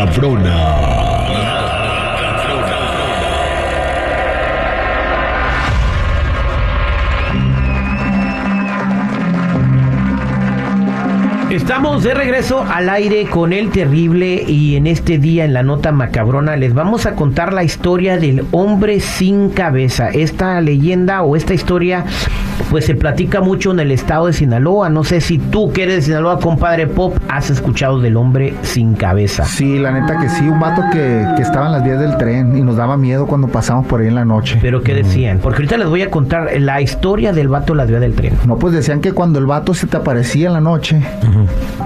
Nota macabrona. Estamos de regreso al aire con el terrible y en este día en la nota macabrona les vamos a contar la historia del hombre sin cabeza. Esta leyenda o esta historia pues se platica mucho en el estado de Sinaloa. No sé si tú que eres de Sinaloa, compadre Pop, has escuchado del hombre sin cabeza. Sí, la neta que sí, un vato que, que estaba en las vías del tren y nos daba miedo cuando pasamos por ahí en la noche. Pero ¿qué decían? Porque ahorita les voy a contar la historia del vato en las vías del tren. No, pues decían que cuando el vato se te aparecía en la noche,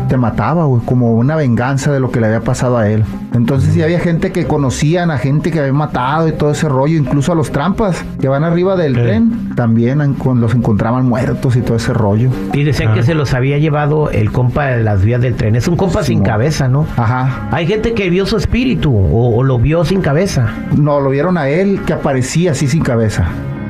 te mataba, güey, como una venganza de lo que le había pasado a él. Entonces sí había gente que conocían a gente que había matado y todo ese rollo, incluso a los trampas que van arriba del tren, también en- con- los encontraban muertos y todo ese rollo. Y decían que se los había llevado el compa de las vías del tren. Es un compa sin cabeza, ¿no? Ajá. Hay gente que vio su espíritu o, o lo vio sin cabeza. No, lo vieron a él que aparecía así sin cabeza.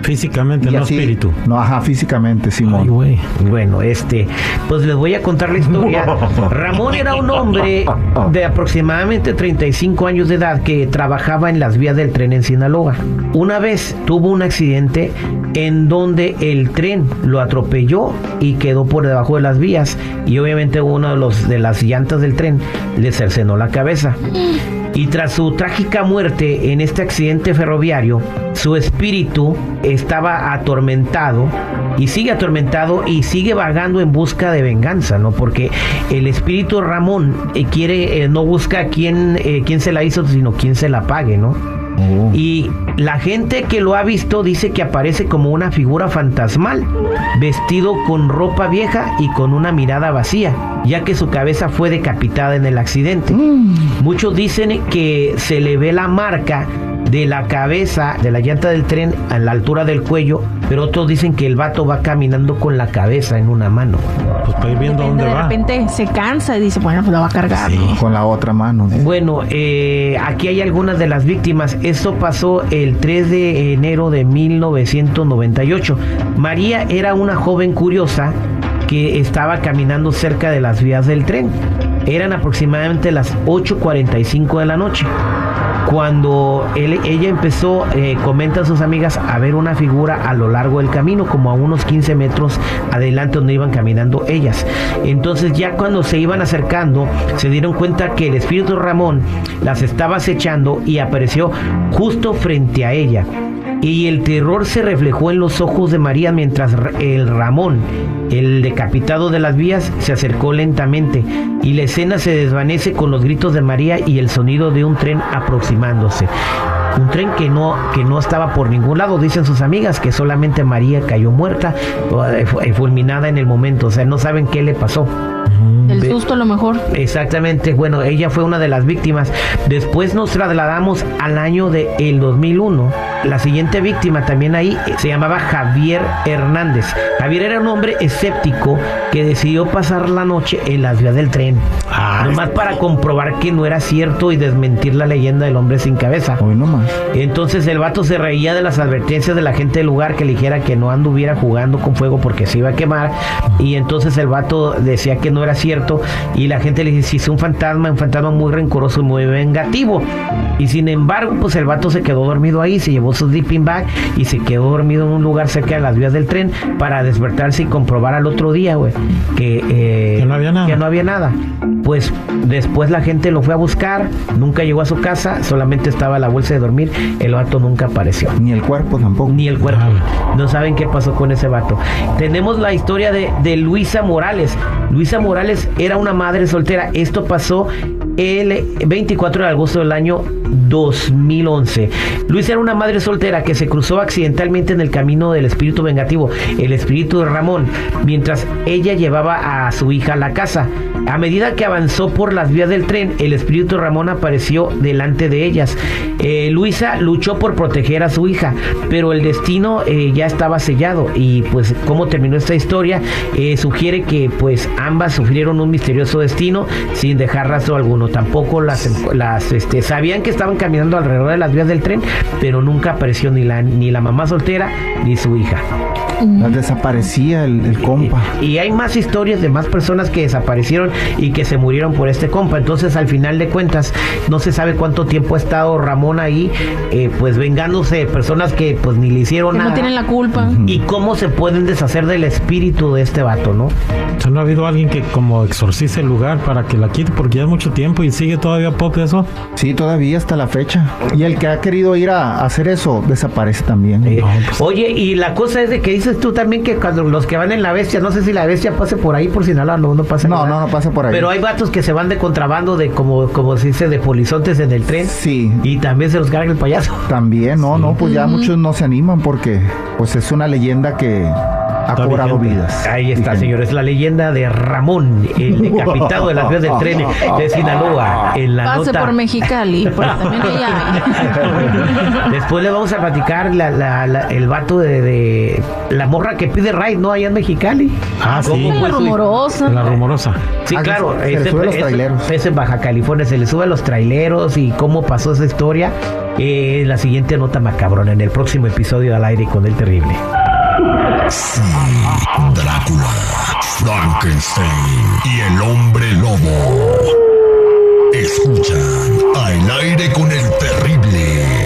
Físicamente, Y no así- espíritu. No, ajá, físicamente, Simón. Ay. Bueno, este, pues les voy a contar la historia. Ramón era un hombre de aproximadamente 35 años de edad que trabajaba en las vías del tren en Sinaloa. Una vez tuvo un accidente en donde el tren lo atropelló y quedó por debajo de las vías y obviamente uno de los de las llantas del tren le cercenó la cabeza. Y tras su trágica muerte en este accidente ferroviario, su espíritu estaba atormentado y sigue atormentado y sigue vagando en busca de venganza, ¿no? Porque el espíritu Ramón eh, quiere, eh, no busca quién, eh, quién se la hizo, sino quién se la pague, ¿no? Oh. Y la gente que lo ha visto dice que aparece como una figura fantasmal, vestido con ropa vieja y con una mirada vacía, ya que su cabeza fue decapitada en el accidente. Muchos dicen que se le ve la marca de la cabeza de la llanta del tren a la altura del cuello, pero otros dicen que el vato va caminando con la cabeza en una mano. Pues para ir viendo Depende, dónde de va. repente se cansa y dice, bueno, pues la va a cargar. Sí. ¿no? Con la otra mano. Bueno, eh, aquí hay algunas de las víctimas. Esto pasó el 3 de enero de 1998. María era una joven curiosa que estaba caminando cerca de las vías del tren. Eran aproximadamente las 8.45 de la noche. Cuando ella empezó, eh, comenta a sus amigas, a ver una figura a lo largo del camino, como a unos 15 metros adelante donde iban caminando ellas. Entonces ya cuando se iban acercando, se dieron cuenta que el espíritu Ramón las estaba acechando y apareció justo frente a ella. Y el terror se reflejó en los ojos de María mientras Ra- el Ramón, el decapitado de las vías, se acercó lentamente y la escena se desvanece con los gritos de María y el sonido de un tren aproximándose. Un tren que no, que no estaba por ningún lado, dicen sus amigas, que solamente María cayó muerta, o, eh, eh, fulminada en el momento, o sea, no saben qué le pasó. El susto a lo mejor. Exactamente, bueno, ella fue una de las víctimas. Después nos trasladamos al año de el 2001. La siguiente víctima también ahí eh, se llamaba Javier Hernández. Javier era un hombre escéptico que decidió pasar la noche en las vías del tren. Ah, nomás para comprobar que no era cierto y desmentir la leyenda del hombre sin cabeza. Hoy nomás. Entonces el vato se reía de las advertencias de la gente del lugar que le dijera que no anduviera jugando con fuego porque se iba a quemar. Y entonces el vato decía que no era cierto. Y la gente le dice, si es un fantasma, un fantasma muy rencoroso y muy vengativo. Y sin embargo, pues el vato se quedó dormido ahí, se llevó su sleeping bag y se quedó dormido en un lugar cerca de las vías del tren para despertarse y comprobar al otro día, güey, que, eh, Que no había nada. que no había nada. Pues después la gente lo fue a buscar, nunca llegó a su casa, solamente estaba la bolsa de dormir, el vato nunca apareció. Ni el cuerpo tampoco. Ni el cuerpo. No saben qué pasó con ese vato. Tenemos la historia de, de Luisa Morales. Luisa Morales era una madre soltera. Esto pasó el 24 de agosto del año 2011. Luisa era una madre soltera que se cruzó accidentalmente en el camino del espíritu vengativo, el espíritu de Ramón, mientras ella llevaba a su hija a la casa. A medida que avanzó por las vías del tren, el espíritu de Ramón apareció delante de ellas. Eh, Luisa luchó por proteger a su hija, pero el destino eh, ya estaba sellado y pues cómo terminó esta historia eh, sugiere que pues ambas sufrieron un misterioso destino sin dejar rastro alguno. Tampoco las, las este, sabían que estaban caminando alrededor de las vías del tren, pero nunca apareció ni la, ni la mamá soltera ni su hija. Desaparecía el, el compa. Y, y hay más historias de más personas que desaparecieron y que se murieron por este compa. Entonces, al final de cuentas, no se sabe cuánto tiempo ha estado Ramón ahí, eh, pues vengándose de personas que pues ni le hicieron Que nada. no tienen la culpa. Y cómo se pueden deshacer del espíritu de este vato, ¿no? O sea, no ha habido alguien que como exorcice el lugar para que la quite porque ya es mucho tiempo y sigue todavía pop eso. Sí, todavía hasta la fecha. Y el que ha querido ir a hacer eso desaparece también. Eh, No, pues- Oye, y la cosa es de que dices tú también que cuando los que van en la bestia, no sé si la bestia pase por ahí, por Sinaloa, no, no pasa No, nada. no, no pasa por ahí. Pero hay vatos que se van de contrabando de como, como se dice, de polizontes en el tren. Sí. Y también se los carga el payaso. También, no, no, pues ya muchos no se animan porque pues es una leyenda que ha Está cobrado vigente. vidas. Ahí está, Vigente. señores, la leyenda de Ramón, el decapitado de las vías del tren de Sinaloa. En la Pase nota. por Mexicali, porque también ella. Después le vamos a platicar la, la- la- el vato de, de la morra que pide ride, ¿no? Allá en Mexicali. Ah, sí. ¿Cómo La rumorosa. La rumorosa. Sí, Ah, claro. se- se le sube a los es- traileros. es en Baja California, se le sube a los traileros y cómo pasó esa historia. Eh, en la siguiente nota macabrona, en el próximo episodio al aire con el terrible. Drácula, Frankenstein y el hombre lobo. Escuchan al aire con el terrible.